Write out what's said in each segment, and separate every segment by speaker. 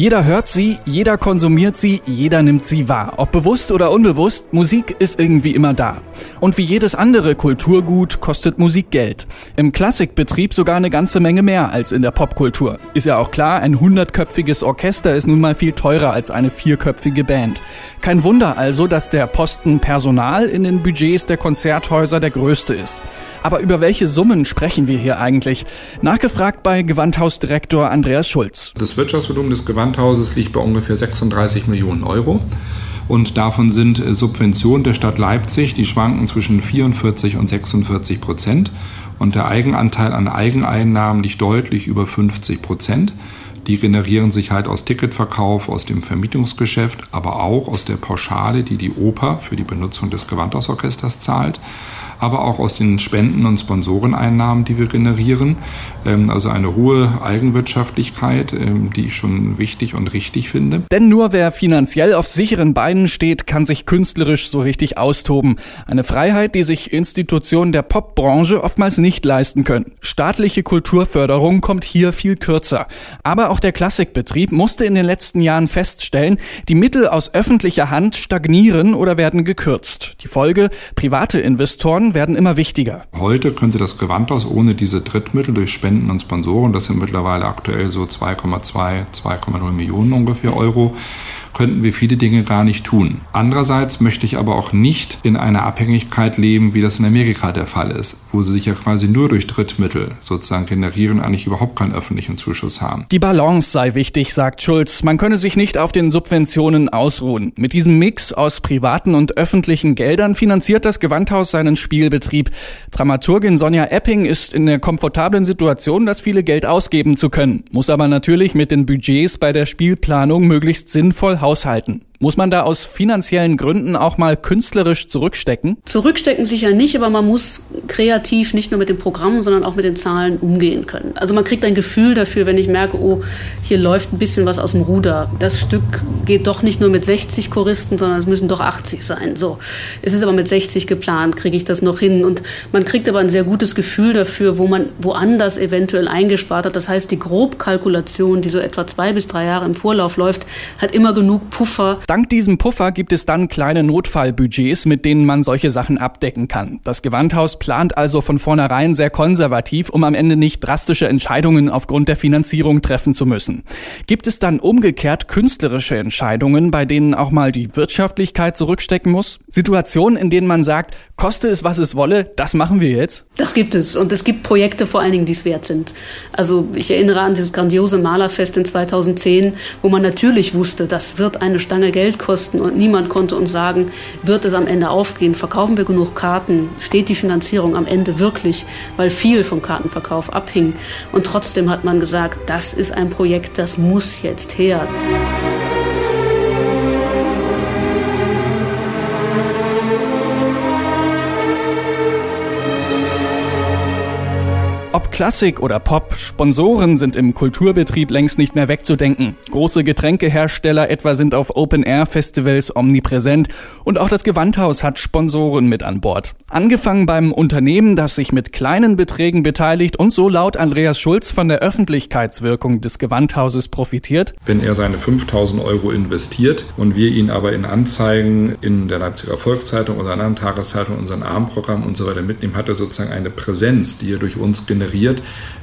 Speaker 1: Jeder hört sie, jeder konsumiert sie, jeder nimmt sie wahr. Ob bewusst oder unbewusst, Musik ist irgendwie immer da. Und wie jedes andere Kulturgut kostet Musik Geld. Im Klassikbetrieb sogar eine ganze Menge mehr als in der Popkultur. Ist ja auch klar, ein hundertköpfiges Orchester ist nun mal viel teurer als eine vierköpfige Band. Kein Wunder also, dass der Posten Personal in den Budgets der Konzerthäuser der größte ist. Aber über welche Summen sprechen wir hier eigentlich? Nachgefragt bei Gewandhausdirektor Andreas Schulz.
Speaker 2: Das Wirtschaftsvolumen des Gewandhauses liegt bei ungefähr 36 Millionen Euro. Und davon sind Subventionen der Stadt Leipzig, die schwanken zwischen 44 und 46 Prozent. Und der Eigenanteil an Eigeneinnahmen liegt deutlich über 50 Prozent. Die generieren sich halt aus Ticketverkauf, aus dem Vermietungsgeschäft, aber auch aus der Pauschale, die die Oper für die Benutzung des Gewandhausorchesters zahlt aber auch aus den Spenden- und Sponsoreneinnahmen, die wir generieren. Ähm, also eine hohe Eigenwirtschaftlichkeit, ähm, die ich schon wichtig und richtig finde.
Speaker 1: Denn nur wer finanziell auf sicheren Beinen steht, kann sich künstlerisch so richtig austoben. Eine Freiheit, die sich Institutionen der Popbranche oftmals nicht leisten können. Staatliche Kulturförderung kommt hier viel kürzer. Aber auch der Klassikbetrieb musste in den letzten Jahren feststellen, die Mittel aus öffentlicher Hand stagnieren oder werden gekürzt. Die Folge, private Investoren werden immer wichtiger.
Speaker 2: Heute können Sie das Gewandhaus ohne diese Drittmittel durch Spenden und Sponsoren, das sind mittlerweile aktuell so 2,2, 2,0 Millionen ungefähr Euro, könnten wir viele Dinge gar nicht tun. Andererseits möchte ich aber auch nicht in einer Abhängigkeit leben, wie das in Amerika der Fall ist, wo sie sich ja quasi nur durch Drittmittel sozusagen generieren eigentlich überhaupt keinen öffentlichen Zuschuss haben.
Speaker 1: Die Balance sei wichtig, sagt Schulz. Man könne sich nicht auf den Subventionen ausruhen. Mit diesem Mix aus privaten und öffentlichen Geldern finanziert das Gewandhaus seinen Spielbetrieb. Dramaturgin Sonja Epping ist in der komfortablen Situation, das viele Geld ausgeben zu können, muss aber natürlich mit den Budgets bei der Spielplanung möglichst sinnvoll haushalten. Muss man da aus finanziellen Gründen auch mal künstlerisch zurückstecken?
Speaker 3: Zurückstecken sicher nicht, aber man muss kreativ nicht nur mit den Programmen, sondern auch mit den Zahlen umgehen können. Also man kriegt ein Gefühl dafür, wenn ich merke, oh, hier läuft ein bisschen was aus dem Ruder. Das Stück geht doch nicht nur mit 60 Choristen, sondern es müssen doch 80 sein. So. Es ist aber mit 60 geplant, kriege ich das noch hin. Und man kriegt aber ein sehr gutes Gefühl dafür, wo man woanders eventuell eingespart hat. Das heißt, die Grobkalkulation, die so etwa zwei bis drei Jahre im Vorlauf läuft, hat immer genug Puffer
Speaker 1: Dank diesem Puffer gibt es dann kleine Notfallbudgets, mit denen man solche Sachen abdecken kann. Das Gewandhaus plant also von vornherein sehr konservativ, um am Ende nicht drastische Entscheidungen aufgrund der Finanzierung treffen zu müssen. Gibt es dann umgekehrt künstlerische Entscheidungen, bei denen auch mal die Wirtschaftlichkeit zurückstecken muss? Situationen, in denen man sagt, koste es, was es wolle, das machen wir jetzt?
Speaker 3: Das gibt es. Und es gibt Projekte vor allen Dingen, die es wert sind. Also ich erinnere an dieses grandiose Malerfest in 2010, wo man natürlich wusste, das wird eine Stange Geld Geld kosten und niemand konnte uns sagen, wird es am Ende aufgehen, verkaufen wir genug Karten, steht die Finanzierung am Ende wirklich, weil viel vom Kartenverkauf abhing. Und trotzdem hat man gesagt, das ist ein Projekt, das muss jetzt her.
Speaker 1: Klassik oder Pop, Sponsoren sind im Kulturbetrieb längst nicht mehr wegzudenken. Große Getränkehersteller etwa sind auf Open-Air-Festivals omnipräsent und auch das Gewandhaus hat Sponsoren mit an Bord. Angefangen beim Unternehmen, das sich mit kleinen Beträgen beteiligt und so laut Andreas Schulz von der Öffentlichkeitswirkung des Gewandhauses profitiert.
Speaker 2: Wenn er seine 5000 Euro investiert und wir ihn aber in Anzeigen in der Leipziger Volkszeitung oder anderen Tageszeitungen, unseren Armprogramm und so weiter mitnehmen, hat er sozusagen eine Präsenz, die er durch uns generiert investiert,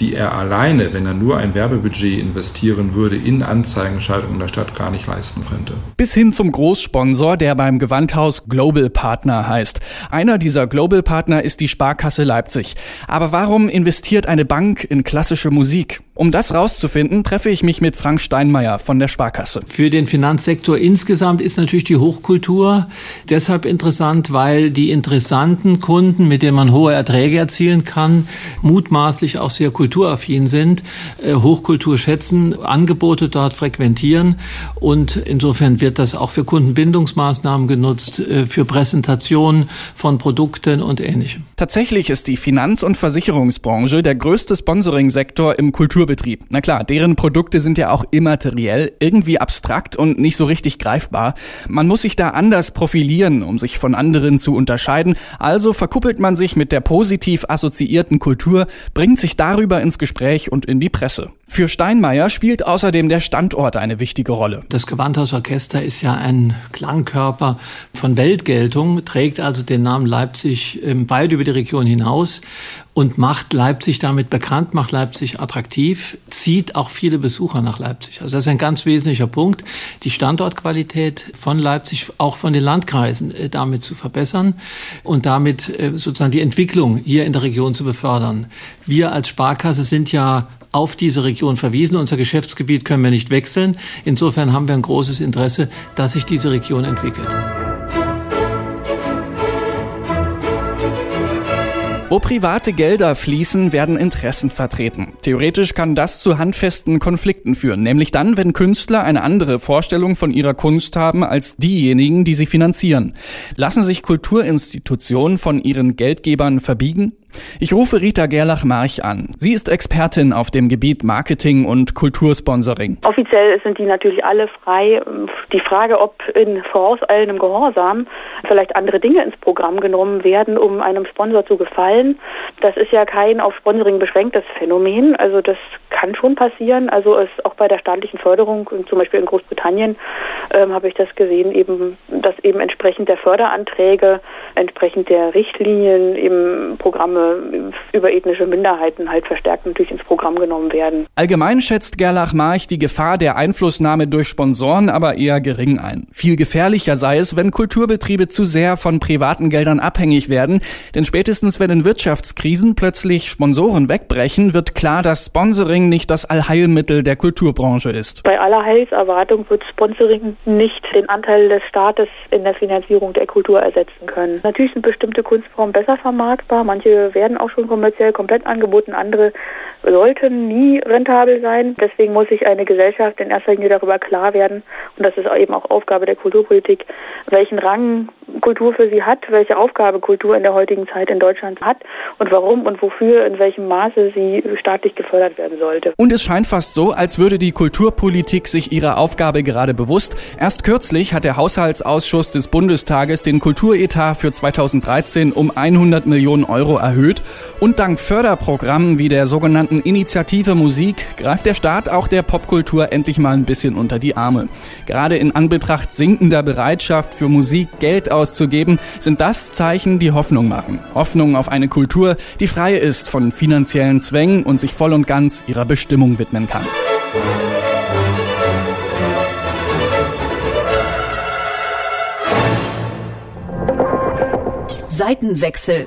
Speaker 2: die er alleine, wenn er nur ein Werbebudget investieren würde, in Anzeigenschaltung in der Stadt gar nicht leisten könnte.
Speaker 1: Bis hin zum Großsponsor, der beim Gewandhaus Global Partner heißt. Einer dieser Global Partner ist die Sparkasse Leipzig. Aber warum investiert eine Bank in klassische Musik? Um das rauszufinden, treffe ich mich mit Frank Steinmeier von der Sparkasse.
Speaker 4: Für den Finanzsektor insgesamt ist natürlich die Hochkultur deshalb interessant, weil die interessanten Kunden, mit denen man hohe Erträge erzielen kann, mutmaßlich auch sehr kulturaffin sind, äh, Hochkultur schätzen, Angebote dort frequentieren und insofern wird das auch für Kundenbindungsmaßnahmen genutzt, äh, für Präsentationen von Produkten und ähnlichem.
Speaker 1: Tatsächlich ist die Finanz- und Versicherungsbranche der größte Sponsoring-Sektor im Kultur Kulturbetrieb. Na klar, deren Produkte sind ja auch immateriell, irgendwie abstrakt und nicht so richtig greifbar. Man muss sich da anders profilieren, um sich von anderen zu unterscheiden. Also verkuppelt man sich mit der positiv assoziierten Kultur, bringt sich darüber ins Gespräch und in die Presse. Für Steinmeier spielt außerdem der Standort eine wichtige Rolle.
Speaker 4: Das Gewandhausorchester ist ja ein Klangkörper von Weltgeltung, trägt also den Namen Leipzig ähm, weit über die Region hinaus und macht Leipzig damit bekannt, macht Leipzig attraktiv, zieht auch viele Besucher nach Leipzig. Also das ist ein ganz wesentlicher Punkt, die Standortqualität von Leipzig, auch von den Landkreisen, äh, damit zu verbessern und damit äh, sozusagen die Entwicklung hier in der Region zu befördern. Wir als Sparkasse sind ja auf diese Region verwiesen. Unser Geschäftsgebiet können wir nicht wechseln. Insofern haben wir ein großes Interesse, dass sich diese Region entwickelt.
Speaker 1: Wo private Gelder fließen, werden Interessen vertreten. Theoretisch kann das zu handfesten Konflikten führen, nämlich dann, wenn Künstler eine andere Vorstellung von ihrer Kunst haben als diejenigen, die sie finanzieren. Lassen sich Kulturinstitutionen von ihren Geldgebern verbiegen? Ich rufe Rita Gerlach-March an. Sie ist Expertin auf dem Gebiet Marketing und Kultursponsoring.
Speaker 5: Offiziell sind die natürlich alle frei. Die Frage, ob in vorauseilendem Gehorsam vielleicht andere Dinge ins Programm genommen werden, um einem Sponsor zu gefallen, das ist ja kein auf Sponsoring beschränktes Phänomen. Also das kann schon passieren. Also es auch bei der staatlichen Förderung, zum Beispiel in Großbritannien, ähm, habe ich das gesehen, eben, dass eben entsprechend der Förderanträge, entsprechend der Richtlinien eben Programme über ethnische Minderheiten halt verstärkt natürlich ins Programm genommen werden.
Speaker 1: Allgemein schätzt Gerlach March die Gefahr der Einflussnahme durch Sponsoren aber eher gering ein. Viel gefährlicher sei es, wenn Kulturbetriebe zu sehr von privaten Geldern abhängig werden, denn spätestens wenn in Wirtschaftskrisen plötzlich Sponsoren wegbrechen, wird klar, dass Sponsoring nicht das Allheilmittel der Kulturbranche ist.
Speaker 5: Bei aller Heilserwartung wird Sponsoring nicht den Anteil des Staates in der Finanzierung der Kultur ersetzen können. Natürlich sind bestimmte Kunstformen besser vermarktbar, manche werden auch schon kommerziell komplett angeboten, andere sollten nie rentabel sein. Deswegen muss sich eine Gesellschaft in erster Linie darüber klar werden, und das ist eben auch Aufgabe der Kulturpolitik, welchen Rang Kultur für sie hat, welche Aufgabe Kultur in der heutigen Zeit in Deutschland hat und warum und wofür, in welchem Maße sie staatlich gefördert werden sollte.
Speaker 1: Und es scheint fast so, als würde die Kulturpolitik sich ihrer Aufgabe gerade bewusst. Erst kürzlich hat der Haushaltsausschuss des Bundestages den Kulturetat für 2013 um 100 Millionen Euro erhöht und dank Förderprogrammen wie der sogenannten Initiative Musik greift der Staat auch der Popkultur endlich mal ein bisschen unter die Arme. Gerade in Anbetracht sinkender Bereitschaft für Musik Geld auszugeben, sind das Zeichen, die Hoffnung machen. Hoffnung auf eine Kultur, die frei ist von finanziellen Zwängen und sich voll und ganz ihrer Bestimmung widmen kann.
Speaker 6: Seitenwechsel.